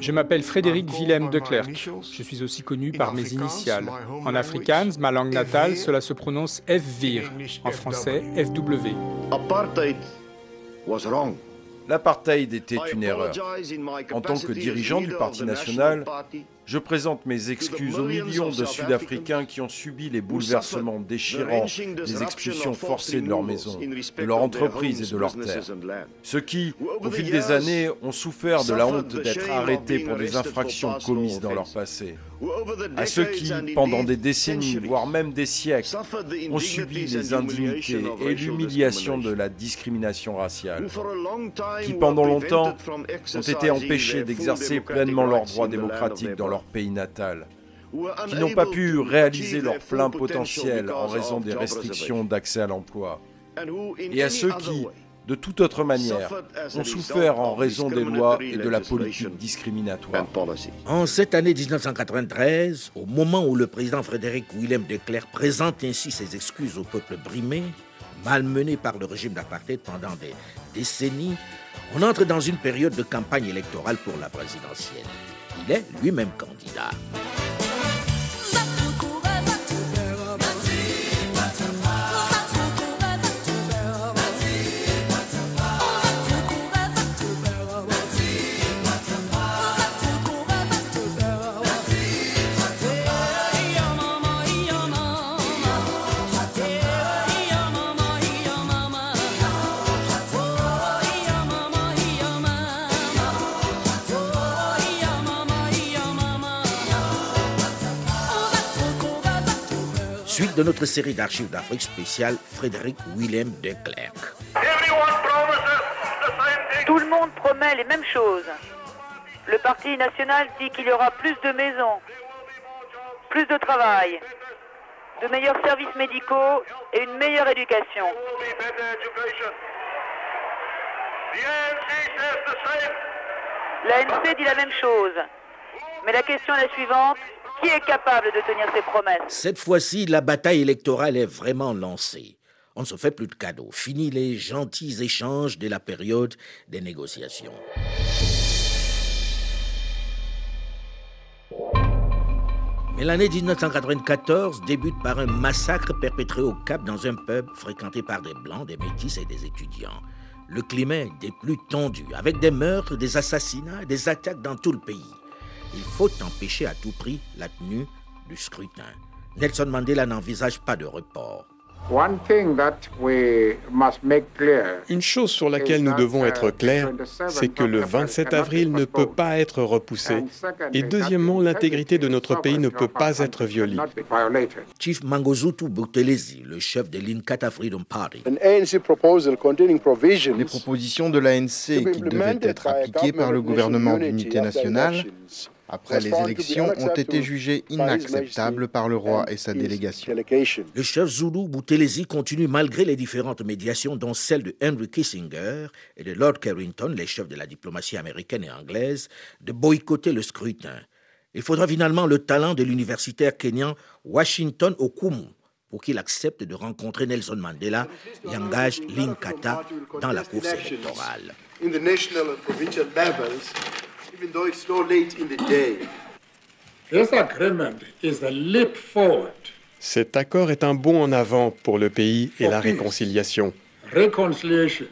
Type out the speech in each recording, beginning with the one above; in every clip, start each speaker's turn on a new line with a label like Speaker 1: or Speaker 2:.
Speaker 1: Je m'appelle Frédéric Willem de Klerk. Je suis aussi connu par mes initiales. En afrikaans, ma langue natale, cela se prononce FVIR. En français, FW.
Speaker 2: Apartheid was wrong.
Speaker 3: L'apartheid était une erreur. En tant que dirigeant du Parti national, je présente mes excuses aux millions de Sud-Africains qui ont subi les bouleversements déchirants des expulsions forcées de leur maison, de leur entreprise et de leurs terres. Ceux qui, au fil des années, ont souffert de la honte d'être arrêtés pour des infractions commises dans leur passé. À ceux qui, pendant des décennies, voire même des siècles, ont subi les indignités et l'humiliation de la discrimination raciale, qui pendant longtemps ont été empêchés d'exercer pleinement leurs droits démocratiques dans leur pays natal, qui n'ont pas pu réaliser leur plein potentiel en raison des restrictions d'accès à l'emploi, et à ceux qui, de toute autre manière, ont souffert en raison des lois et de la politique discriminatoire.
Speaker 4: En cette année 1993, au moment où le président Frédéric Willem de Klerk présente ainsi ses excuses au peuple brimé, malmené par le régime d'apartheid pendant des décennies, on entre dans une période de campagne électorale pour la présidentielle. Il est lui-même candidat. De notre série d'archives d'Afrique spéciale Frédéric Willem de Klerk.
Speaker 5: Tout le monde promet les mêmes choses. Le Parti national dit qu'il y aura plus de maisons, plus de travail, de meilleurs services médicaux et une meilleure éducation. L'ANC dit la même chose. Mais la question est la suivante. Qui est capable de tenir ses promesses
Speaker 4: Cette fois-ci, la bataille électorale est vraiment lancée. On ne se fait plus de cadeaux. Fini les gentils échanges de la période des négociations. Mais l'année 1994 débute par un massacre perpétré au Cap dans un pub fréquenté par des blancs, des métis et des étudiants. Le climat est des plus tendus, avec des meurtres, des assassinats, des attaques dans tout le pays. Il faut empêcher à tout prix la tenue du scrutin. Nelson Mandela n'envisage pas de report.
Speaker 6: Une chose sur laquelle nous devons être clairs, c'est que le 27 avril ne peut pas être repoussé. Et deuxièmement, l'intégrité de notre pays ne peut pas être violée.
Speaker 4: Chief Mangozutu Buthelezi, le chef de l'Inkatha Freedom Party.
Speaker 7: Les propositions de l'ANC qui devaient être appliquées par le gouvernement d'unité nationale après les élections ont été jugées inacceptables par le roi et sa délégation.
Speaker 4: Le chef Zulu Buthelezi continue malgré les différentes médiations, dont celle de Henry Kissinger et de Lord Carrington, les chefs de la diplomatie américaine et anglaise, de boycotter le scrutin. Il faudra finalement le talent de l'universitaire kenyan Washington Okumu pour qu'il accepte de rencontrer Nelson Mandela et engage l'Inkatha dans la course électorale.
Speaker 8: Even though it's so late in the day. This agreement is a leap forward.
Speaker 6: Cet accord est un bond en avant pour le pays et la réconciliation.
Speaker 8: Reconciliation,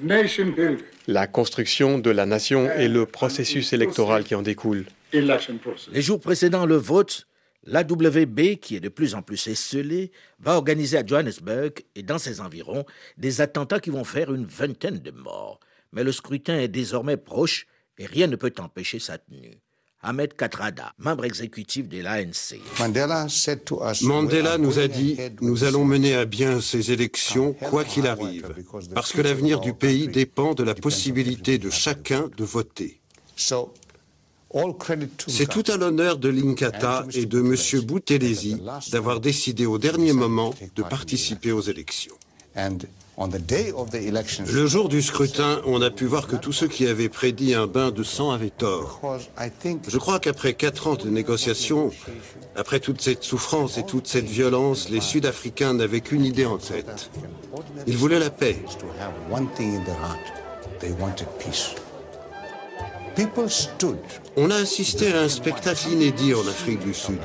Speaker 8: nation building,
Speaker 6: La construction de la nation et le processus électoral qui en découle.
Speaker 4: Les jours précédant le vote, l'AWB, qui est de plus en plus esselée, va organiser à Johannesburg et dans ses environs des attentats qui vont faire une vingtaine de morts. Mais le scrutin est désormais proche et rien ne peut empêcher sa tenue. Ahmed Katrada, membre exécutif de l'ANC.
Speaker 9: Mandela nous a dit, nous allons mener à bien ces élections quoi qu'il arrive, parce que l'avenir du pays dépend de la possibilité de chacun de voter. C'est tout à l'honneur de l'Inkatha et de M. Boutelesi d'avoir décidé au dernier moment de participer aux élections. Le jour du scrutin, on a pu voir que tous ceux qui avaient prédit un bain de sang avaient tort. Je crois qu'après quatre ans de négociations, après toute cette souffrance et toute cette violence, les Sud-Africains n'avaient qu'une idée en tête. Ils voulaient la paix. On a assisté à un spectacle inédit en Afrique du Sud.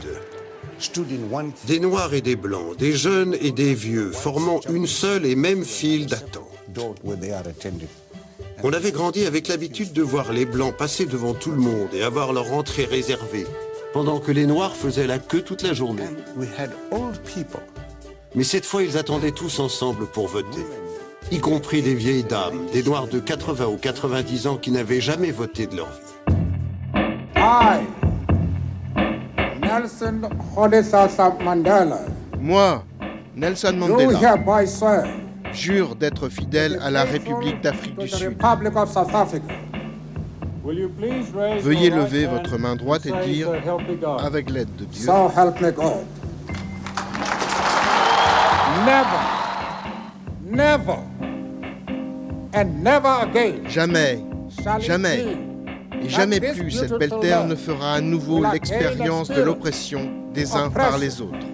Speaker 9: Des noirs et des blancs, des jeunes et des vieux, formant une seule et même file d'attente. On avait grandi avec l'habitude de voir les blancs passer devant tout le monde et avoir leur entrée réservée, pendant que les noirs faisaient la queue toute la journée. Mais cette fois, ils attendaient tous ensemble pour voter, y compris des vieilles dames, des noirs de 80 ou 90 ans qui n'avaient jamais voté de leur vie.
Speaker 7: Moi, Nelson Mandela, jure d'être fidèle à la République d'Afrique du Sud. Veuillez lever votre main droite et dire, avec l'aide de Dieu, Jamais, jamais, et jamais plus cette belle terre ne fera à nouveau l'expérience de l'oppression des uns par les autres.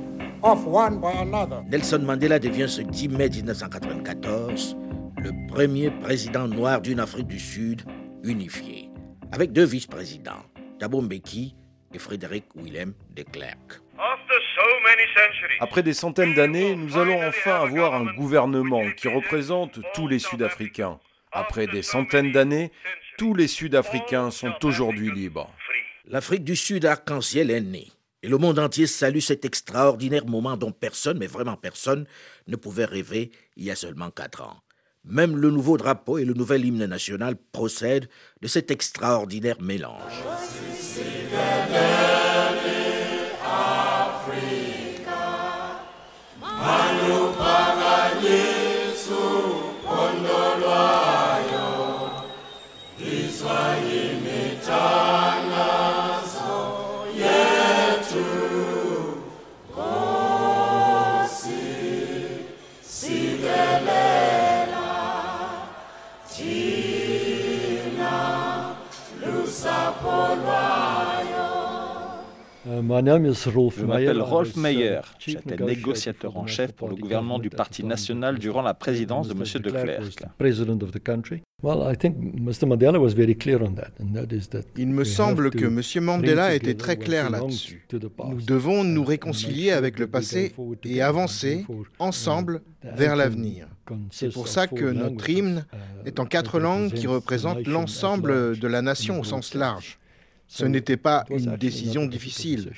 Speaker 4: Nelson Mandela devient ce 10 mai 1994 le premier président noir d'une Afrique du Sud unifiée, avec deux vice-présidents, Thabo Mbeki et Frédéric Willem de Klerk.
Speaker 3: Après des centaines d'années, nous allons enfin avoir un gouvernement qui représente tous les Sud-Africains. Après des centaines d'années, tous les Sud-Africains sont aujourd'hui libres.
Speaker 4: L'Afrique du Sud arc-en-ciel est née. Et le monde entier salue cet extraordinaire moment dont personne, mais vraiment personne, ne pouvait rêver il y a seulement quatre ans. Même le nouveau drapeau et le nouvel hymne national procèdent de cet extraordinaire mélange.
Speaker 10: Je m'appelle Rolf Meyer. J'étais négociateur en chef pour le gouvernement du Parti national durant la présidence de M. de Klerk.
Speaker 7: Il me semble que M. Mandela était très clair là-dessus. Nous devons nous réconcilier avec le passé et avancer ensemble vers l'avenir. C'est pour ça que notre hymne est en quatre langues qui représentent l'ensemble de la nation au sens large. Ce n'était pas une décision difficile.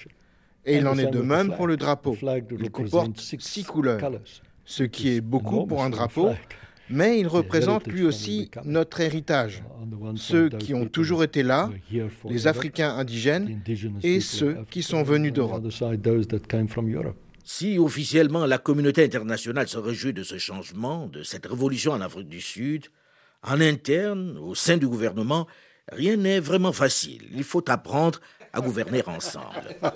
Speaker 7: Et il en est de même pour le drapeau. Il comporte six couleurs, ce qui est beaucoup pour un drapeau, mais il représente lui aussi notre héritage, ceux qui ont toujours été là, les Africains indigènes et ceux qui sont venus d'Europe.
Speaker 4: Si officiellement la communauté internationale se réjouit de ce changement, de cette révolution en Afrique du Sud, en interne, au sein du gouvernement, rien n'est vraiment facile. Il faut apprendre à gouverner ensemble.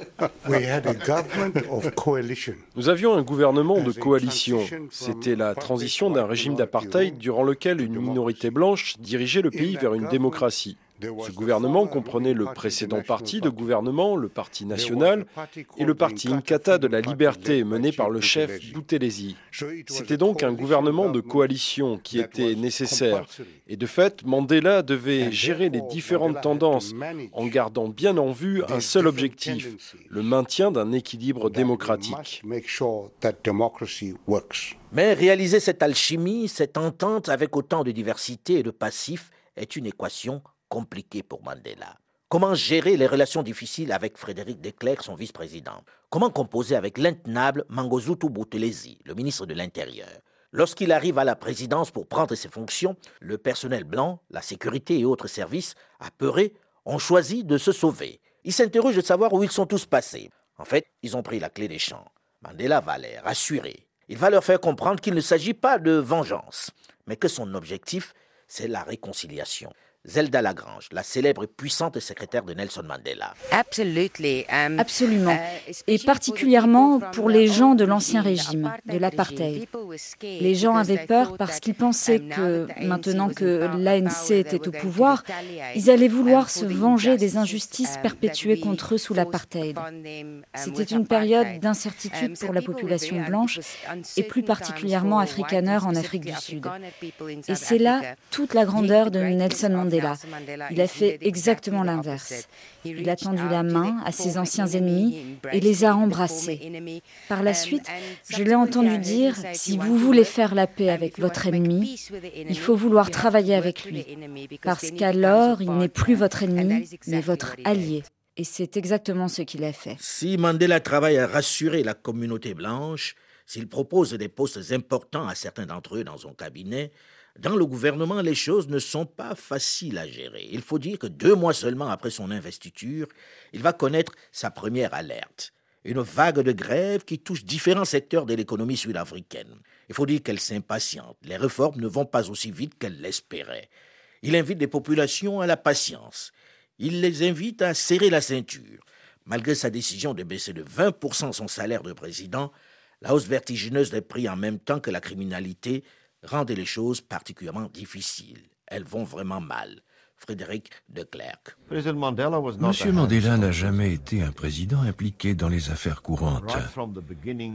Speaker 3: Nous avions un gouvernement de coalition. C'était la transition d'un régime d'apartheid durant lequel une minorité blanche dirigeait le pays vers une démocratie. Ce gouvernement comprenait le précédent parti de gouvernement, le Parti national, et le Parti Inkatha de la liberté mené par le chef Boutelesi. C'était donc un gouvernement de coalition qui était nécessaire. Et de fait, Mandela devait gérer les différentes tendances en gardant bien en vue un seul objectif, le maintien d'un équilibre démocratique.
Speaker 4: Mais réaliser cette alchimie, cette entente avec autant de diversité et de passifs est une équation compliqué pour Mandela. Comment gérer les relations difficiles avec Frédéric de Klerk, son vice-président? Comment composer avec l'intenable Mangosuthu Buthelezi, le ministre de l'Intérieur? Lorsqu'il arrive à la présidence pour prendre ses fonctions, le personnel blanc, la sécurité et autres services, apeurés, ont choisi de se sauver. Il s'interroge de savoir où ils sont tous passés. En fait, ils ont pris la clé des champs. Mandela va les rassurer. Il va leur faire comprendre qu'il ne s'agit pas de vengeance, mais que son objectif, c'est la réconciliation. Zelda Lagrange, la célèbre et puissante secrétaire de Nelson Mandela.
Speaker 11: Um, Absolument. Uh, et particulièrement pour les gens de l'ancien régime, de l'apartheid. Les gens avaient peur parce qu'ils pensaient que, maintenant que l'ANC était au pouvoir, ils allaient vouloir se venger des injustices um, perpétuées contre eux sous l'apartheid. Um, C'était une période d'incertitude pour la population blanche et plus particulièrement afrikaners en Afrique du Sud. Et c'est là toute la grandeur de Nelson Mandela. Il a fait exactement l'inverse. Il a tendu la main à ses anciens ennemis et les a embrassés. Par la suite, je l'ai entendu dire, si vous voulez faire la paix avec votre ennemi, il faut vouloir travailler avec lui, parce qu'alors il n'est plus votre ennemi, mais votre allié. Et c'est exactement ce qu'il a fait.
Speaker 4: Si Mandela travaille à rassurer la communauté blanche, s'il propose des postes importants à certains d'entre eux dans son cabinet, dans le gouvernement, les choses ne sont pas faciles à gérer. Il faut dire que deux mois seulement après son investiture, il va connaître sa première alerte. Une vague de grève qui touche différents secteurs de l'économie sud-africaine. Il faut dire qu'elle s'impatiente. Les réformes ne vont pas aussi vite qu'elle l'espérait. Il invite les populations à la patience. Il les invite à serrer la ceinture. Malgré sa décision de baisser de 20% son salaire de président, la hausse vertigineuse des prix en même temps que la criminalité rendait les choses particulièrement difficiles. Elles vont vraiment mal. Frédéric de Klerk.
Speaker 12: Monsieur Mandela n'a jamais été un président impliqué dans les affaires courantes.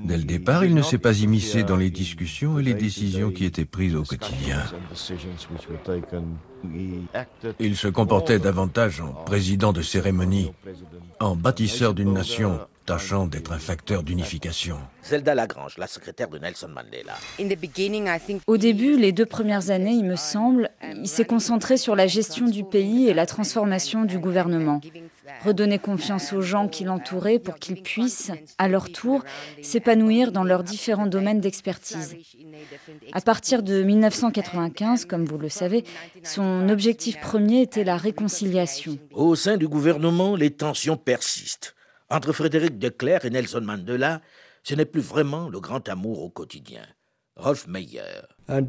Speaker 12: Dès le départ, il ne s'est pas immiscé dans les discussions et les décisions qui étaient prises au quotidien. Il se comportait davantage en président de cérémonie, en bâtisseur d'une nation tâchant d'être un facteur d'unification.
Speaker 4: Zelda Lagrange, la secrétaire de Nelson Mandela.
Speaker 11: Au début, les deux premières années, il me semble, il s'est concentré sur la gestion du pays et la transformation du gouvernement. Redonner confiance aux gens qui l'entouraient pour qu'ils puissent, à leur tour, s'épanouir dans leurs différents domaines d'expertise. À partir de 1995, comme vous le savez, son objectif premier était la réconciliation.
Speaker 4: Au sein du gouvernement, les tensions persistent. Entre Frédéric de Klerk et Nelson Mandela, ce n'est plus vraiment le grand amour au quotidien. Rolf Meyer.
Speaker 10: Um,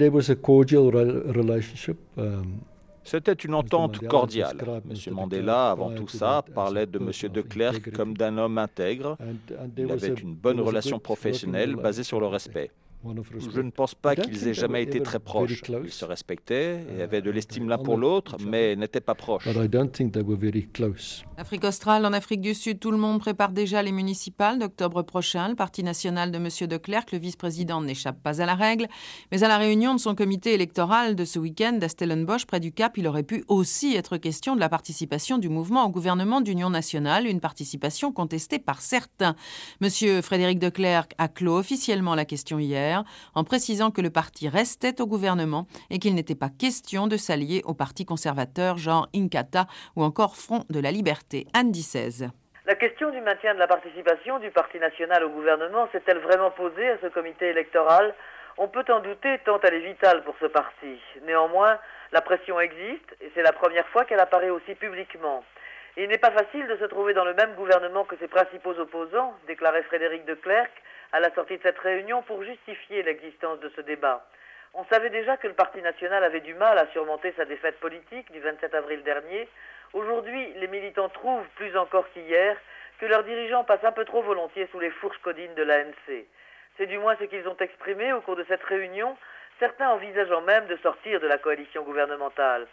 Speaker 10: C'était une entente cordiale. M. Mandela, avant tout ça, parlait de M. de Klerk comme d'un homme intègre. Il avait une bonne relation professionnelle basée sur le respect. Je ne pense pas qu'ils aient jamais été très proches. Ils se respectaient et avaient de l'estime l'un pour l'autre, mais n'étaient pas proches.
Speaker 13: Afrique australe, en Afrique du Sud, tout le monde prépare déjà les municipales d'octobre prochain. Le Parti national de M. de Klerk, le vice-président, n'échappe pas à la règle. Mais à la réunion de son comité électoral de ce week-end à Stellenbosch, près du Cap, il aurait pu aussi être question de la participation du mouvement au gouvernement d'union nationale, une participation contestée par certains. M. Frédéric de Klerk a clos officiellement la question hier en précisant que le parti restait au gouvernement et qu'il n'était pas question de s'allier au parti conservateur genre Inkatha ou encore Front de la Liberté. Anne 16.
Speaker 5: La question du maintien de la participation du Parti national au gouvernement s'est-elle vraiment posée à ce comité électoral? On peut en douter tant elle est vitale pour ce parti. Néanmoins, la pression existe et c'est la première fois qu'elle apparaît aussi publiquement. il n'est pas facile de se trouver dans le même gouvernement que ses principaux opposants, déclarait Frédéric de Klerk, à la sortie de cette réunion pour justifier l'existence de ce débat. On savait déjà que le Parti national avait du mal à surmonter sa défaite politique du 27 avril dernier. Aujourd'hui, les militants trouvent, plus encore qu'hier, que leurs dirigeants passent un peu trop volontiers sous les fourches codines de l'ANC. C'est du moins ce qu'ils ont exprimé au cours de cette réunion, certains envisageant même de sortir de la coalition gouvernementale.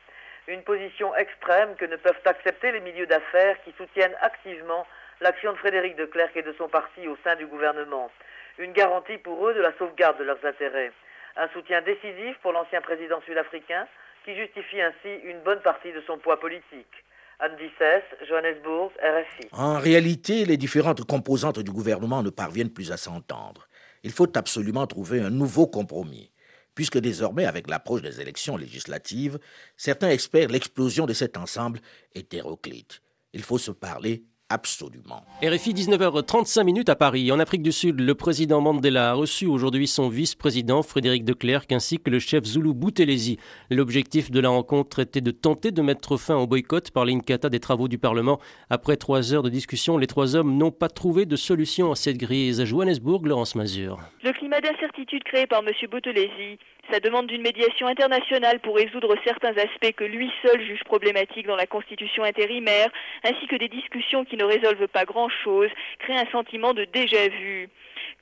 Speaker 5: Une position extrême que ne peuvent accepter les milieux d'affaires qui soutiennent activement l'action de Frédéric de Klerk et de son parti au sein du gouvernement. Une garantie pour eux de la sauvegarde de leurs intérêts. Un soutien décisif pour l'ancien président sud-africain qui justifie ainsi une bonne partie de son poids politique. Anne Dissès, Johannesburg, RFI.
Speaker 4: En réalité, les différentes composantes du gouvernement ne parviennent plus à s'entendre. Il faut absolument trouver un nouveau compromis, puisque désormais, avec l'approche des élections législatives, certains espèrent l'explosion de cet ensemble hétéroclite. Il faut se parler Absolument.
Speaker 14: RFI 19h35 minutes à Paris. En Afrique du Sud, le président Mandela a reçu aujourd'hui son vice-président Frédéric de Klerk ainsi que le chef Zulu Boutelesi. L'objectif de la rencontre était de tenter de mettre fin au boycott par l'Inkata des travaux du Parlement. Après trois heures de discussion, les trois hommes n'ont pas trouvé de solution à cette crise. À Johannesburg, Laurence Mazur.
Speaker 5: Le climat
Speaker 15: climat d'incertitude créé par M. Boutelesi, sa demande d'une médiation internationale pour résoudre certains aspects que lui seul juge problématiques dans la constitution intérimaire, ainsi que des discussions qui ne résolvent pas grand-chose, créent un sentiment de déjà-vu.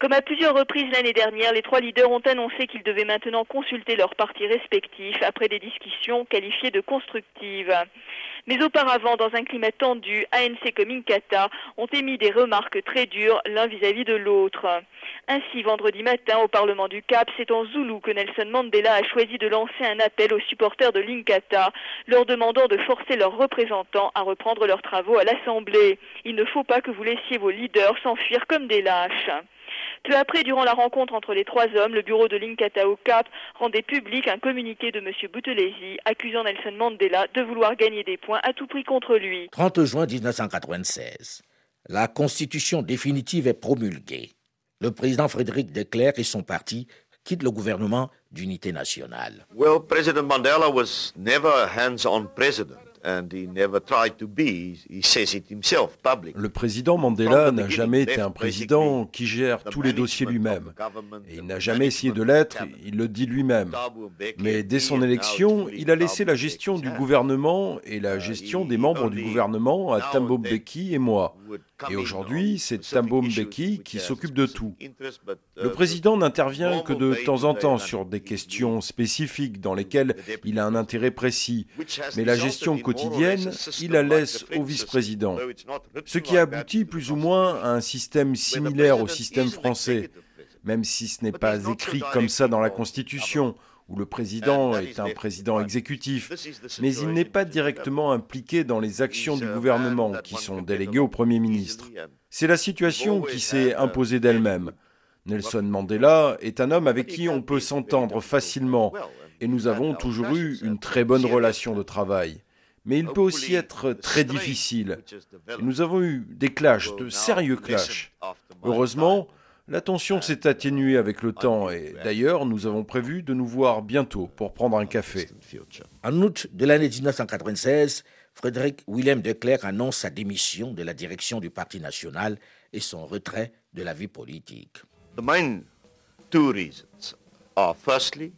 Speaker 15: Comme à plusieurs reprises l'année dernière, les trois leaders ont annoncé qu'ils devaient maintenant consulter leurs partis respectifs après des discussions qualifiées de constructives. Mais auparavant, dans un climat tendu, ANC comme Inkatha ont émis des remarques très dures l'un vis-à-vis de l'autre. Ainsi, vendredi matin, au Parlement du Cap, c'est en Zoulou que Nelson Mandela a choisi de lancer un appel aux supporters de l'Inkatha, leur demandant de forcer leurs représentants à reprendre leurs travaux à l'Assemblée. Il ne faut pas que vous laissiez vos leaders s'enfuir comme des lâches. Peu après, durant la rencontre entre les trois hommes, le bureau de l'Inkatha au Cap rendait public un communiqué de M. Boutelesi accusant Nelson Mandela de vouloir gagner des points à tout prix contre lui.
Speaker 4: 30 juin 1996. La constitution définitive est promulguée. Le président Frédéric de Klerk et son parti quittent le gouvernement d'unité nationale.
Speaker 2: Well, President Mandela was never a hands-on president.
Speaker 3: Le président Mandela n'a jamais été un président qui gère tous les dossiers lui-même. Et il n'a jamais essayé de l'être, il le dit lui-même. Mais dès son élection, il a laissé la gestion du gouvernement et la gestion des membres du gouvernement à Thabo Mbeki et moi. Et aujourd'hui, c'est Thabo Mbeki qui s'occupe de tout. Le président n'intervient que de temps en temps sur des questions spécifiques dans lesquelles il a un intérêt précis. Mais la gestion quotidienne, il la laisse au vice-président. Ce qui aboutit plus ou moins à un système similaire au système français, même si ce n'est pas écrit comme ça dans la Constitution où le président est un président exécutif, mais il n'est pas directement impliqué dans les actions du gouvernement qui sont déléguées au Premier ministre. C'est la situation qui s'est imposée d'elle-même. Nelson Mandela est un homme avec qui on peut s'entendre facilement, et nous avons toujours eu une très bonne relation de travail. Mais il peut aussi être très difficile. nous avons eu des clashs, de sérieux clashs. Heureusement, la tension s'est atténuée avec le temps et d'ailleurs nous avons prévu de nous voir bientôt pour prendre un café.
Speaker 4: En août de l'année 1996, Frédéric Willem de Klerk annonce sa démission de la direction du Parti national et son retrait de la vie politique.
Speaker 2: The main two reasons are firstly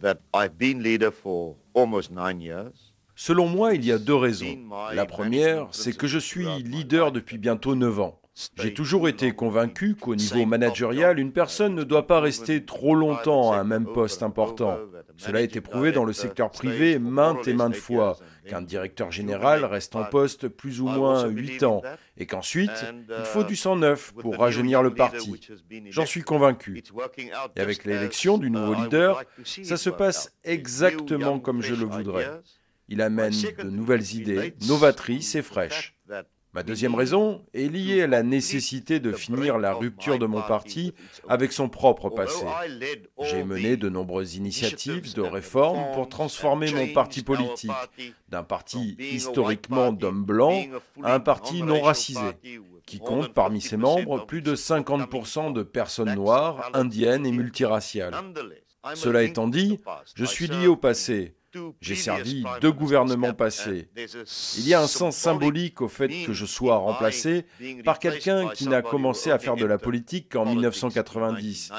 Speaker 2: that I've been leader for almost nine years.
Speaker 3: Selon moi, il y a deux raisons. La première, c'est que je suis leader depuis bientôt neuf ans. J'ai toujours été convaincu qu'au niveau managérial, une personne ne doit pas rester trop longtemps à un même poste important. Cela a été prouvé dans le secteur privé maintes et maintes fois, qu'un directeur général reste en poste plus ou moins huit ans, et qu'ensuite, il faut du sang neuf pour rajeunir le parti. J'en suis convaincu. Et avec l'élection du nouveau leader, ça se passe exactement comme je le voudrais. Il amène de nouvelles idées, novatrices et fraîches. Ma deuxième raison est liée à la nécessité de finir la rupture de mon parti avec son propre passé. J'ai mené de nombreuses initiatives de réforme pour transformer mon parti politique d'un parti historiquement d'hommes blancs à un parti non racisé, qui compte parmi ses membres plus de 50% de personnes noires, indiennes et multiraciales. Cela étant dit, je suis lié au passé j'ai servi deux gouvernements passés. Il y a un sens symbolique au fait que je sois remplacé par quelqu'un qui n'a commencé à faire de la politique qu'en 1990,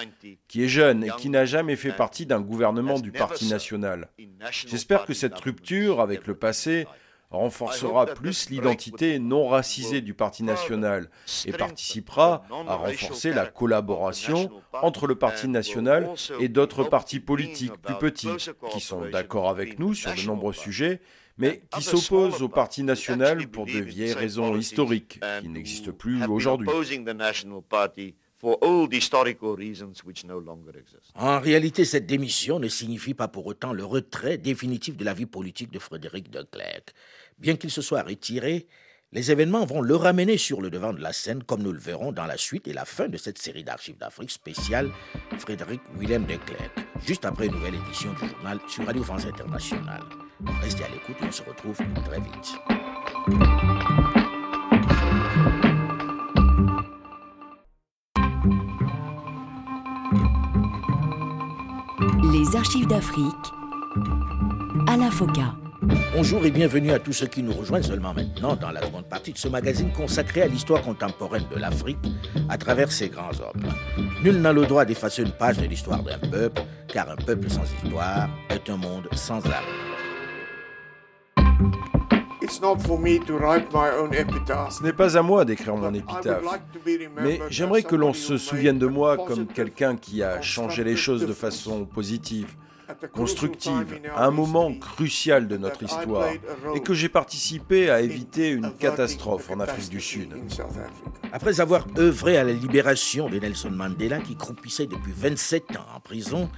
Speaker 3: qui est jeune et qui n'a jamais fait partie d'un gouvernement du Parti national. J'espère que cette rupture avec le passé renforcera plus l'identité non racisée du Parti national et participera à renforcer la collaboration entre le Parti national et d'autres partis politiques plus petits qui sont d'accord avec nous sur de nombreux sujets mais qui s'opposent au Parti national pour de vieilles raisons historiques qui n'existent plus aujourd'hui.
Speaker 4: En réalité, cette démission ne signifie pas pour autant le retrait définitif de la vie politique de Frédéric de Klerk. Bien qu'il se soit retiré, les événements vont le ramener sur le devant de la scène, comme nous le verrons dans la suite et la fin de cette série d'archives d'Afrique spéciale Frédéric Willem de Klerk, juste après une nouvelle édition du journal sur Radio France Internationale. Restez à l'écoute et on se retrouve très vite.
Speaker 14: Les archives d'Afrique à la FOCA.
Speaker 4: Bonjour et bienvenue à tous ceux qui nous rejoignent seulement maintenant dans la seconde partie de ce magazine consacré à l'histoire contemporaine de l'Afrique à travers ses grands hommes. Nul n'a le droit d'effacer une page de l'histoire d'un peuple, car un peuple sans histoire est un monde sans âme.
Speaker 3: Ce n'est pas à moi d'écrire mon épitaphe, mais j'aimerais que l'on se souvienne de moi comme quelqu'un qui a changé les choses de façon positive, constructive, à un moment crucial de notre histoire, et que j'ai participé à éviter une catastrophe en Afrique du Sud.
Speaker 4: Après avoir œuvré à la libération de Nelson Mandela, qui croupissait depuis 27 ans en prison,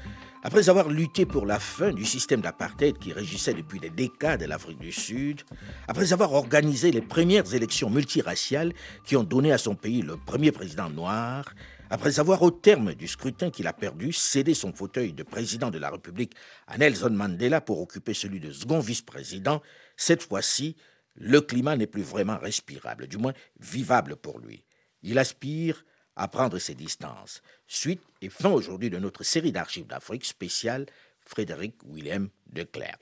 Speaker 4: après avoir lutté pour la fin du système d'apartheid qui régissait depuis des décades l'Afrique du Sud, après avoir organisé les premières élections multiraciales qui ont donné à son pays le premier président noir, après avoir, au terme du scrutin qu'il a perdu, cédé son fauteuil de président de la République à Nelson Mandela pour occuper celui de second vice-président, cette fois-ci, le climat n'est plus vraiment respirable, du moins vivable pour lui. Il aspire à prendre ses distances. Suite et fin aujourd'hui de notre série d'archives d'Afrique spéciale Frédéric Willem de Clercq.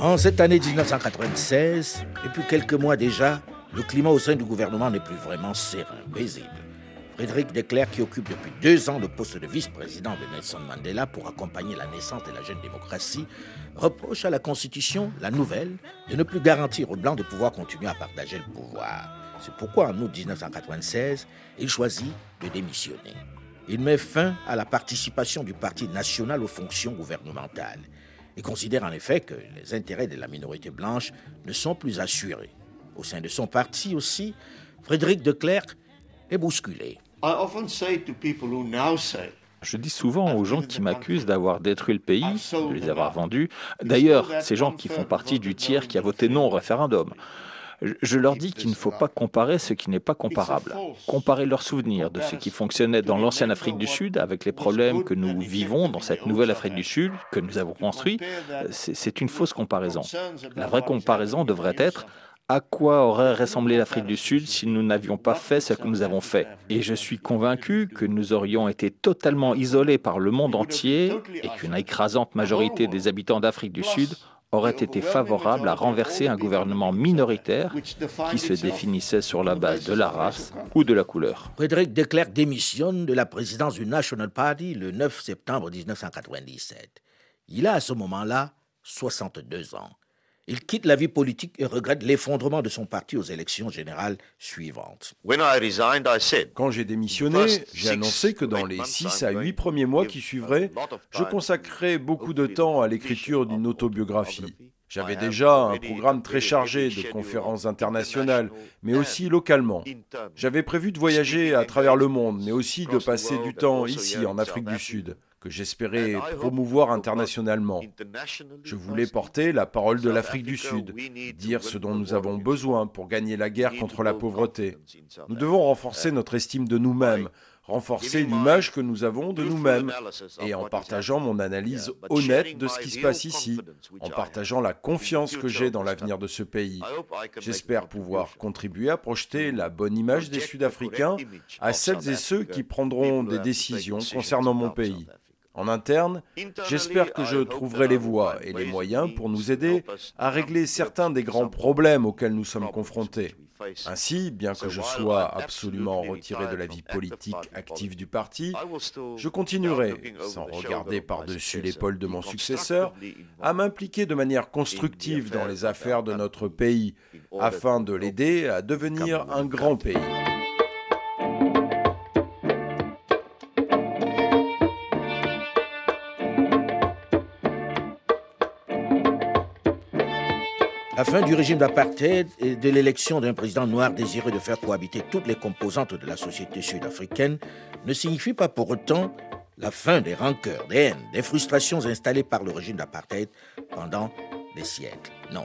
Speaker 4: En cette année 1996, depuis quelques mois déjà, le climat au sein du gouvernement n'est plus vraiment serein, paisible. Frédéric Declerc, qui occupe depuis deux ans le poste de vice-président de Nelson Mandela pour accompagner la naissance de la jeune démocratie, reproche à la Constitution, la nouvelle, de ne plus garantir aux Blancs de pouvoir continuer à partager le pouvoir. C'est pourquoi en août 1996, il choisit de démissionner. Il met fin à la participation du Parti national aux fonctions gouvernementales et considère en effet que les intérêts de la minorité blanche ne sont plus assurés. Au sein de son parti aussi, Frédéric de Clercq est bousculé.
Speaker 10: Je dis souvent aux gens qui m'accusent d'avoir détruit le pays, de les avoir vendus, d'ailleurs, ces gens qui font partie du tiers qui a voté non au référendum, je leur dis qu'il ne faut pas comparer ce qui n'est pas comparable. Comparer leurs souvenirs de ce qui fonctionnait dans l'ancienne Afrique du Sud avec les problèmes que nous vivons dans cette nouvelle Afrique du Sud que nous avons construit, c'est une fausse comparaison. La vraie comparaison devrait être à quoi aurait ressemblé l'Afrique du Sud si nous n'avions pas fait ce que nous avons fait? Et je suis convaincu que nous aurions été totalement isolés par le monde entier et qu'une écrasante majorité des habitants d'Afrique du Sud aurait été favorable à renverser un gouvernement minoritaire qui se définissait sur la base de la race ou de la couleur.
Speaker 4: Frédéric Declerc démissionne de la présidence du National Party le 9 septembre 1997. Il a à ce moment-là 62 ans. Il quitte la vie politique et regrette l'effondrement de son parti aux élections générales suivantes.
Speaker 3: Quand j'ai démissionné, j'ai annoncé que dans les six à huit premiers mois qui suivraient, je consacrerais beaucoup de temps à l'écriture d'une autobiographie. J'avais déjà un programme très chargé de conférences internationales, mais aussi localement. J'avais prévu de voyager à travers le monde, mais aussi de passer du temps ici, en Afrique du Sud que j'espérais promouvoir internationalement. Je voulais porter la parole de l'Afrique du Sud, dire ce dont nous avons besoin pour gagner la guerre contre la pauvreté. Nous devons renforcer notre estime de nous-mêmes, renforcer l'image que nous avons de nous-mêmes, et en partageant mon analyse honnête de ce qui se passe ici, en partageant la confiance que j'ai dans l'avenir de ce pays. J'espère pouvoir contribuer à projeter la bonne image des Sud-Africains à celles et ceux qui prendront des décisions concernant mon pays. En interne, j'espère que je trouverai les voies et les moyens pour nous aider à régler certains des grands problèmes auxquels nous sommes confrontés. Ainsi, bien que je sois absolument retiré de la vie politique active du parti, je continuerai, sans regarder par-dessus l'épaule de mon successeur, à m'impliquer de manière constructive dans les affaires de notre pays, afin de l'aider à devenir un grand pays.
Speaker 4: La fin du régime d'apartheid et de l'élection d'un président noir désireux de faire cohabiter toutes les composantes de la société sud-africaine ne signifie pas pour autant la fin des rancœurs, des haines, des frustrations installées par le régime d'apartheid pendant des siècles. Non.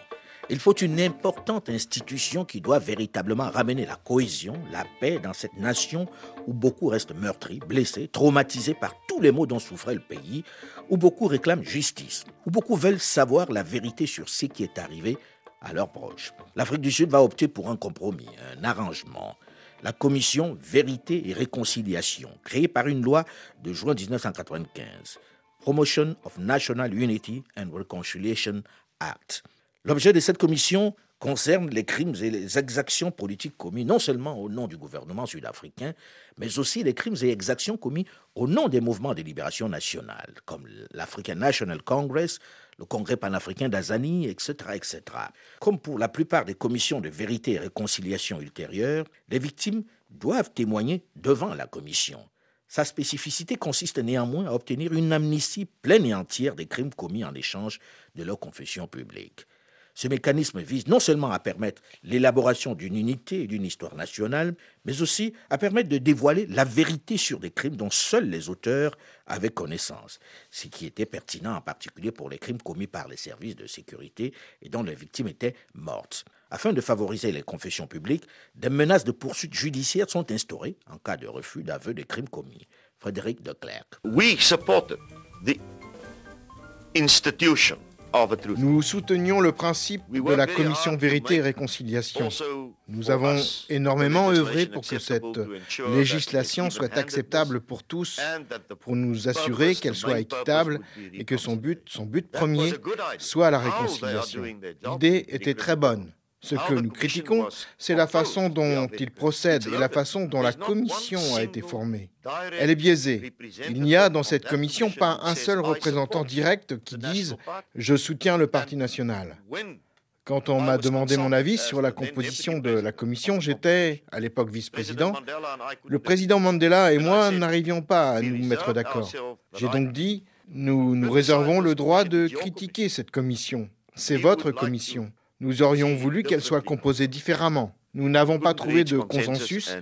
Speaker 4: Il faut une importante institution qui doit véritablement ramener la cohésion, la paix dans cette nation où beaucoup restent meurtris, blessés, traumatisés par tous les maux dont souffrait le pays, où beaucoup réclament justice, où beaucoup veulent savoir la vérité sur ce qui est arrivé à. L'Afrique du Sud va opter pour un compromis, un arrangement. La commission Vérité et Réconciliation, créée par une loi de juin 1995, Promotion of National Unity and Reconciliation Act. L'objet de cette commission concerne les crimes et les exactions politiques commis non seulement au nom du gouvernement sud-africain, mais aussi les crimes et exactions commis au nom des mouvements de libération nationale, comme l'African National Congress, le Congrès panafricain d'Azani, etc., etc. Comme pour la plupart des commissions de vérité et réconciliation ultérieures, les victimes doivent témoigner devant la commission. Sa spécificité consiste néanmoins à obtenir une amnistie pleine et entière des crimes commis en échange de leur confession publique. Ce mécanisme vise non seulement à permettre l'élaboration d'une unité et d'une histoire nationale, mais aussi à permettre de dévoiler la vérité sur des crimes dont seuls les auteurs avaient connaissance, ce qui était pertinent en particulier pour les crimes commis par les services de sécurité et dont les victimes étaient mortes. Afin de favoriser les confessions publiques, des menaces de poursuites judiciaires sont instaurées en cas de refus d'aveu des crimes commis. Frédéric de Klerk.
Speaker 2: We support the institution
Speaker 7: nous soutenions le principe de la commission vérité et réconciliation. Nous avons énormément œuvré pour que cette législation soit acceptable pour tous, pour nous assurer qu'elle soit équitable et que son but, son but premier, soit la réconciliation. L'idée était très bonne. Ce que nous critiquons, c'est la façon dont il procède et la façon dont la commission a été formée. Elle est biaisée. Il n'y a dans cette commission pas un seul représentant direct qui dise ⁇ Je soutiens le Parti national ⁇ quand on m'a demandé mon avis sur la composition de la commission, j'étais, à l'époque, vice-président. Le président Mandela et moi n'arrivions pas à nous mettre d'accord. J'ai donc dit, nous nous réservons le droit de critiquer cette commission. C'est votre commission. Nous aurions voulu qu'elle soit composée différemment. Nous n'avons pas trouvé de consensus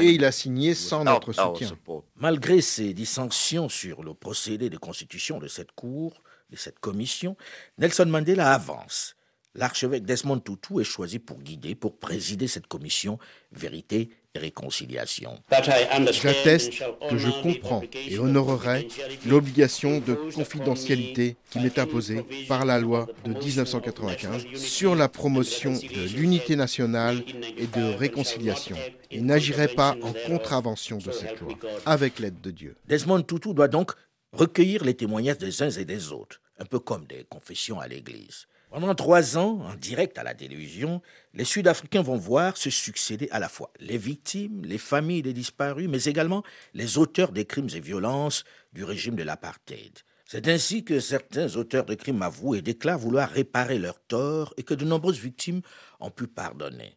Speaker 7: et il a signé sans notre soutien.
Speaker 4: Malgré ces dissensions sur le procédé de constitution de cette Cour, de cette commission, Nelson Mandela avance. L'archevêque Desmond Tutu est choisi pour guider, pour présider cette commission Vérité réconciliation.
Speaker 7: J'atteste que je comprends et honorerai l'obligation de confidentialité qui m'est imposée par la loi de 1995 sur la promotion de l'unité nationale et de réconciliation et n'agirai pas en contravention de cette loi, avec l'aide de Dieu.
Speaker 4: Desmond Tutu doit donc recueillir les témoignages des uns et des autres, un peu comme des confessions à l'Église. Pendant trois ans, en direct à la télévision, les Sud-Africains vont voir se succéder à la fois les victimes, les familles des disparus, mais également les auteurs des crimes et violences du régime de l'apartheid. C'est ainsi que certains auteurs de crimes avouent et déclarent vouloir réparer leurs torts et que de nombreuses victimes ont pu pardonner.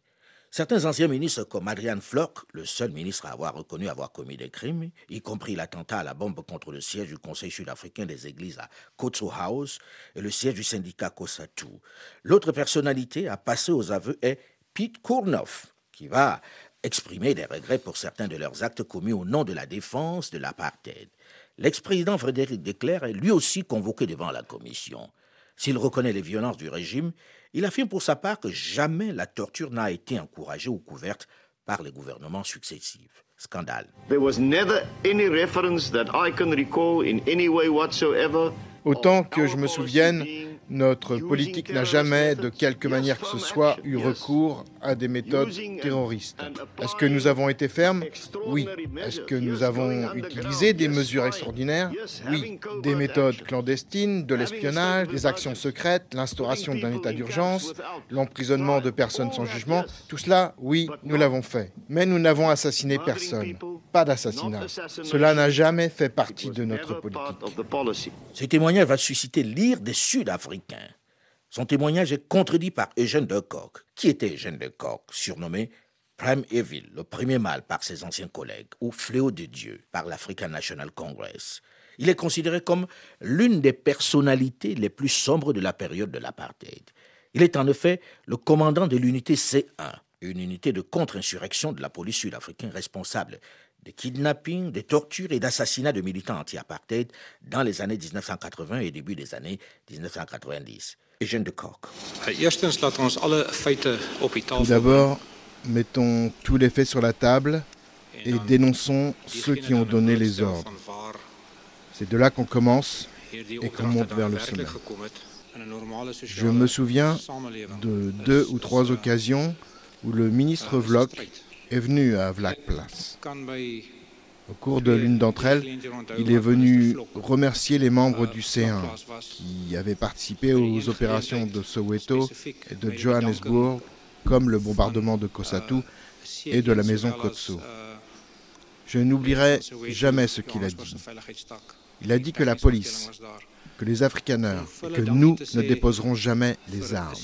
Speaker 4: Certains anciens ministres comme Adrian Flock, le seul ministre à avoir reconnu avoir commis des crimes, y compris l'attentat à la bombe contre le siège du Conseil sud-africain des églises à Kotso House et le siège du syndicat Kosatu. L'autre personnalité à passer aux aveux est Pete Kurnoff, qui va exprimer des regrets pour certains de leurs actes commis au nom de la défense de l'apartheid. L'ex-président Frédéric Declerc est lui aussi convoqué devant la commission. S'il reconnaît les violences du régime, il affirme pour sa part que jamais la torture n'a été encouragée ou couverte par les gouvernements successifs. Scandale.
Speaker 7: Autant que je me souvienne, notre politique n'a jamais, de quelque manière que ce soit, eu recours à des méthodes terroristes. Est-ce que nous avons été fermes Oui. Est-ce que nous avons utilisé des mesures extraordinaires Oui. Des méthodes clandestines, de l'espionnage, des actions secrètes, l'instauration d'un état d'urgence, l'emprisonnement de personnes sans jugement, tout cela, oui, nous l'avons fait. Mais nous n'avons assassiné personne. Pas d'assassinat. Cela n'a jamais fait partie de notre politique.
Speaker 4: Ce témoignage va susciter l'ire des Sud-Africains son témoignage est contredit par Eugène de Kock. Qui était Eugène de Kock, surnommé Prime Evil, le premier mal par ses anciens collègues, ou Fléau de Dieu par l'African National Congress Il est considéré comme l'une des personnalités les plus sombres de la période de l'apartheid. Il est en effet le commandant de l'unité C1, une unité de contre-insurrection de la police sud-africaine responsable de kidnappings, de tortures et d'assassinats de militants anti-apartheid dans les années 1980 et début des années 1990. et Jeanne de Kock.
Speaker 7: Tout d'abord, mettons tous les faits sur la table et dénonçons ceux qui ont donné les ordres. C'est de là qu'on commence et qu'on monte vers le sommet. Je me souviens de deux ou trois occasions où le ministre Vlok est venu à Vlakplace. Au cours de l'une d'entre elles, il est venu remercier les membres du C1 qui avaient participé aux opérations de Soweto et de Johannesburg, comme le bombardement de Kossatu et de la maison Kotso. Je n'oublierai jamais ce qu'il a dit. Il a dit que la police, que les Afrikaners, que nous ne déposerons jamais les armes.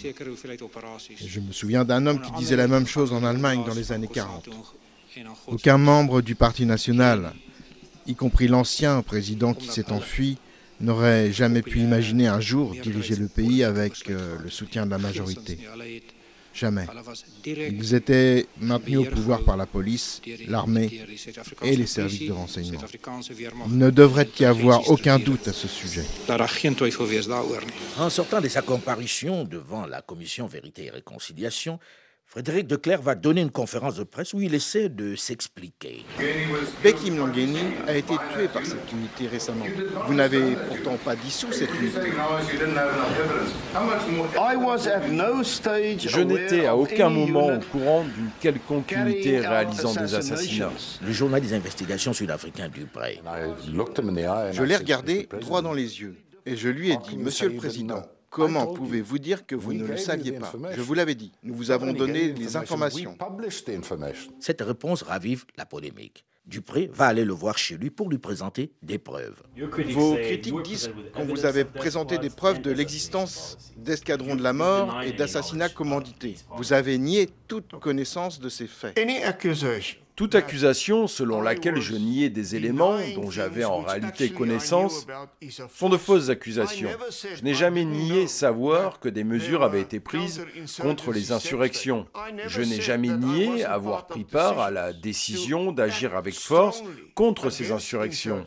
Speaker 7: je me souviens d'un homme qui disait la même chose en Allemagne dans les années 40. Aucun membre du Parti national, y compris l'ancien président qui s'est enfui, n'aurait jamais pu imaginer un jour diriger le pays avec euh, le soutien de la majorité. Jamais. Ils étaient maintenus au pouvoir par la police, l'armée et les services de renseignement. Il ne devrait y avoir aucun doute à ce sujet.
Speaker 4: En sortant de sa comparution devant la commission Vérité et Réconciliation, Frédéric de Clerc va donner une conférence de presse où il essaie de s'expliquer.
Speaker 7: Becky Mlangeni a été tué par cette unité récemment. Vous n'avez pourtant pas dissous cette unité.
Speaker 3: Je n'étais à aucun moment au courant d'une quelconque unité réalisant des assassinats.
Speaker 4: Le journal des investigations sud-africain Dupré.
Speaker 7: Je l'ai regardé droit dans les yeux et je lui ai dit, Monsieur le Président, Comment pouvez-vous dire que vous ne le saviez pas? Je vous l'avais dit. Nous vous avons donné les informations.
Speaker 4: Cette réponse ravive la polémique. Dupré va aller le voir chez lui pour lui présenter des preuves.
Speaker 7: Vos critiques disent qu'on vous avait présenté des preuves de l'existence d'escadrons de la mort et d'assassinats commandités. Vous avez nié toute connaissance de ces faits.
Speaker 3: Toute accusation selon laquelle je niais des éléments dont j'avais en réalité connaissance sont de fausses accusations. Je n'ai jamais nié savoir que des mesures avaient été prises contre les insurrections. Je n'ai jamais nié avoir pris part à la décision d'agir avec force contre ces insurrections.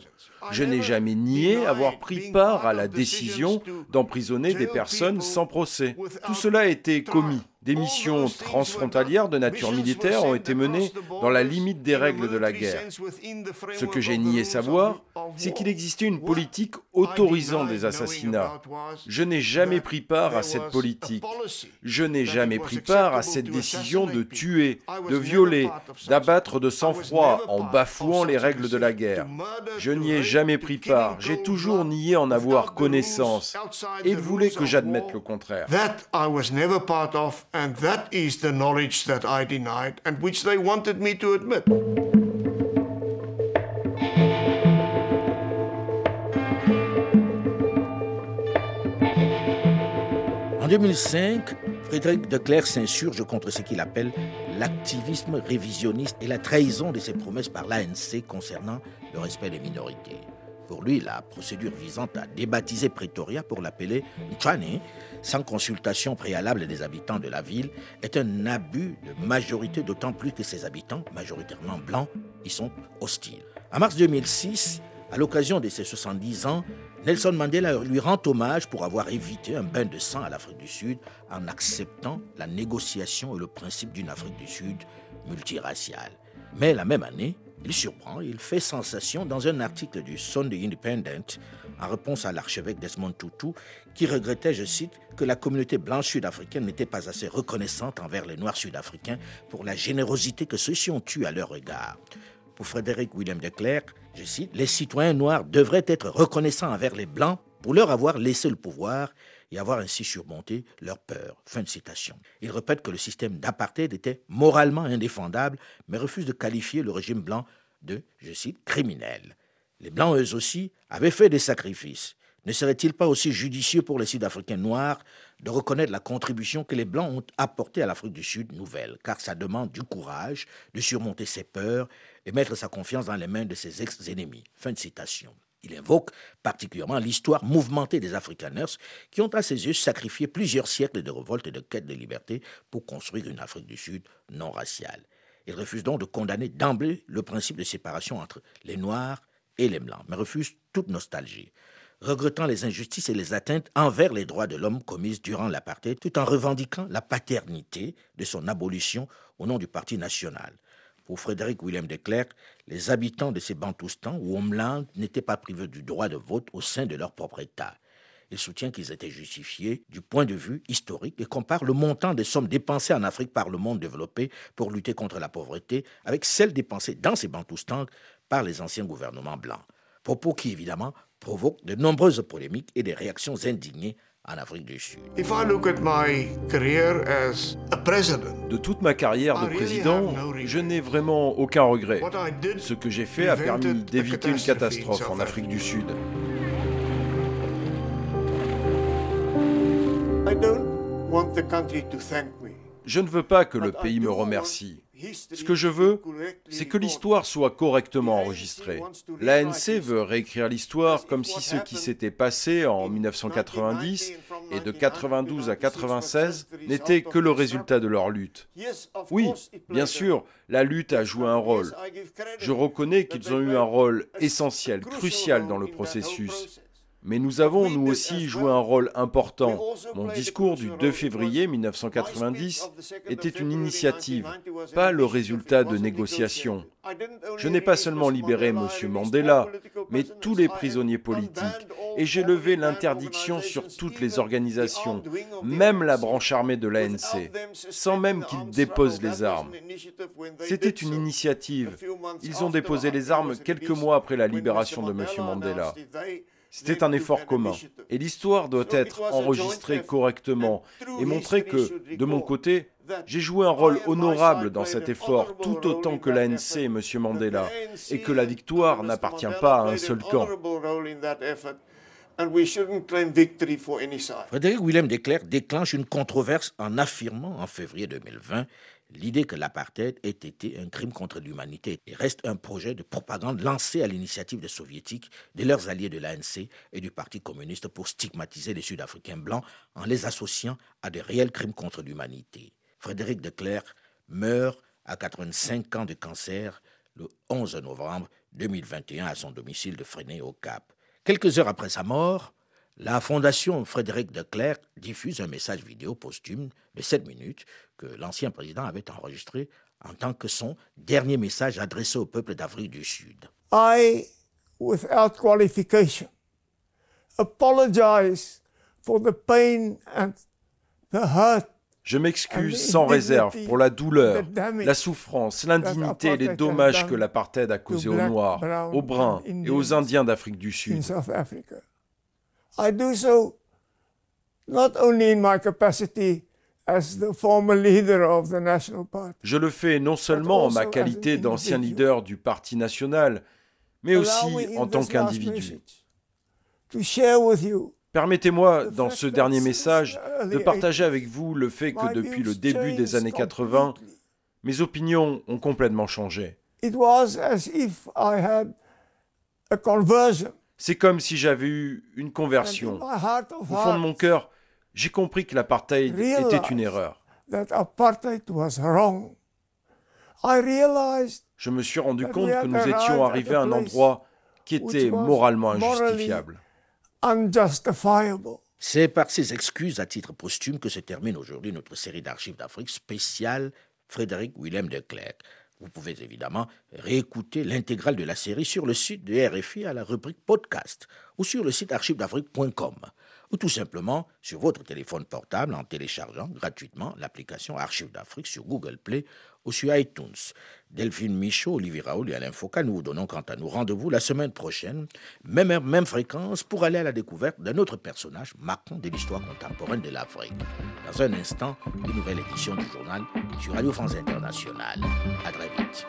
Speaker 3: Je n'ai jamais nié avoir pris part à la décision d'emprisonner des personnes sans procès. Tout cela a été commis. Des missions transfrontalières de nature militaire ont été menées dans la limite des règles de la guerre. Ce que j'ai nié savoir, c'est qu'il existait une politique autorisant des assassinats. Je n'ai jamais pris part à cette politique. Je n'ai jamais pris part à cette décision de tuer, de violer, d'abattre de sang-froid en bafouant les règles de la guerre. Je n'y ai jamais pris part. J'ai toujours nié en avoir connaissance. Et ils voulaient que j'admette le contraire. And that is the knowledge that I denied and which they wanted me to admit.
Speaker 4: En 2005, Frédéric de Clercq s'insurge contre ce qu'il appelle l'activisme révisionniste et la trahison de ses promesses par l'ANC concernant le respect des minorités. Pour lui, la procédure visant à débaptiser Pretoria pour l'appeler Nchane, sans consultation préalable des habitants de la ville, est un abus de majorité, d'autant plus que ses habitants, majoritairement blancs, y sont hostiles. En mars 2006, à l'occasion de ses 70 ans, Nelson Mandela lui rend hommage pour avoir évité un bain de sang à l'Afrique du Sud en acceptant la négociation et le principe d'une Afrique du Sud multiraciale. Mais la même année, il surprend, il fait sensation dans un article du Sunday Independent en réponse à l'archevêque Desmond Tutu qui regrettait, je cite, que la communauté blanche sud-africaine n'était pas assez reconnaissante envers les Noirs sud-africains pour la générosité que ceux-ci ont eue à leur regard. Pour Frédéric William de Klerk, je cite, les citoyens noirs devraient être reconnaissants envers les blancs pour leur avoir laissé le pouvoir et avoir ainsi surmonté leur peur. Fin de citation. Il répète que le système d'apartheid était moralement indéfendable, mais refuse de qualifier le régime blanc de, je cite, criminel. Les Blancs, eux aussi, avaient fait des sacrifices. Ne serait-il pas aussi judicieux pour les Sud-Africains noirs de reconnaître la contribution que les Blancs ont apportée à l'Afrique du Sud nouvelle, car ça demande du courage de surmonter ses peurs et mettre sa confiance dans les mains de ses ex-ennemis. Fin de citation. Il invoque particulièrement l'histoire mouvementée des Afrikaners qui ont à ses yeux sacrifié plusieurs siècles de révolte et de quête de liberté pour construire une Afrique du Sud non raciale. Il refuse donc de condamner d'emblée le principe de séparation entre les Noirs et les Blancs, mais refuse toute nostalgie. regrettant les injustices et les atteintes envers les droits de l'homme commises durant l'apartheid, tout en revendiquant la paternité de son abolition au nom du Parti national. Pour Frédéric William de Klerk, les habitants de ces Bantoustans ou Homeland n'étaient pas privés du droit de vote au sein de leur propre État. Il soutient qu'ils étaient justifiés du point de vue historique et compare le montant des sommes dépensées en Afrique par le monde développé pour lutter contre la pauvreté avec celles dépensées dans ces Bantoustans par les anciens gouvernements blancs. Propos qui, évidemment, provoquent de nombreuses polémiques et des réactions indignées en Afrique du Sud.
Speaker 3: De toute ma carrière de président, je n'ai vraiment aucun regret. Ce que j'ai fait a permis d'éviter une catastrophe en Afrique du Sud. Je ne veux pas que le pays me remercie. Ce que je veux, c'est que l'histoire soit correctement enregistrée. L'ANC veut réécrire l'histoire comme si ce qui s'était passé en 1990 et de 92 à 96 n'était que le résultat de leur lutte. Oui, bien sûr, la lutte a joué un rôle. Je reconnais qu'ils ont eu un rôle essentiel, crucial dans le processus. Mais nous avons, nous aussi, joué un rôle important. Mon discours du 2 février 1990 était une initiative, pas le résultat de négociations. Je n'ai pas seulement libéré M. Mandela, mais tous les prisonniers politiques, et j'ai levé l'interdiction sur toutes les organisations, même la branche armée de l'ANC, sans même qu'ils déposent les armes. C'était une initiative. Ils ont déposé les armes quelques mois après la libération de M. Mandela. C'était un effort commun. Et l'histoire doit être enregistrée correctement et montrer que, de mon côté, j'ai joué un rôle honorable dans cet effort, tout autant que l'ANC et M. Mandela, et que la victoire n'appartient pas à un seul camp.
Speaker 4: Frédéric Willem de Klerk déclenche une controverse en affirmant en février 2020 l'idée que l'apartheid ait été un crime contre l'humanité et reste un projet de propagande lancé à l'initiative des soviétiques, de leurs alliés de l'ANC et du Parti communiste pour stigmatiser les Sud-Africains blancs en les associant à de réels crimes contre l'humanité. Frédéric de Klerk meurt à 85 ans de cancer le 11 novembre 2021 à son domicile de Fresnay au Cap. Quelques heures après sa mort, la Fondation Frédéric de Klerk diffuse un message vidéo posthume de 7 minutes que l'ancien président avait enregistré en tant que son dernier message adressé au peuple d'Afrique du Sud.
Speaker 16: I, without qualification, apologize for the pain and the hurt
Speaker 3: je m'excuse sans réserve pour la douleur, la souffrance, l'indignité et les dommages que l'apartheid a causés aux Noirs, aux Bruns et aux Indiens d'Afrique du Sud.
Speaker 16: I do so not only in my capacity as the former leader of the National Party,
Speaker 3: Je le fais non seulement en ma qualité d'ancien leader du Parti national, mais aussi en tant qu'individu. Permettez-moi, dans ce dernier message, de partager avec vous le fait que depuis le début des années 80, mes opinions ont complètement changé. C'est comme si j'avais eu une conversion. Au fond de mon cœur, j'ai compris que l'apartheid était une erreur. Je me suis rendu compte que nous étions arrivés à un endroit qui était moralement injustifiable.
Speaker 4: C'est par ces excuses à titre posthume que se termine aujourd'hui notre série d'archives d'Afrique spéciale Frédéric Willem de Klerk. Vous pouvez évidemment réécouter l'intégrale de la série sur le site de RFI à la rubrique podcast ou sur le site archivesdafrique.com ou tout simplement sur votre téléphone portable en téléchargeant gratuitement l'application Archives d'Afrique sur Google Play ou sur iTunes. Delphine Michaud, Olivier Raoul et Alain Foucault, nous vous donnons quant à nous rendez-vous la semaine prochaine, même heure, même fréquence, pour aller à la découverte d'un autre personnage marquant de l'histoire contemporaine de l'Afrique. Dans un instant, une nouvelle édition du journal sur Radio France Internationale. À très vite.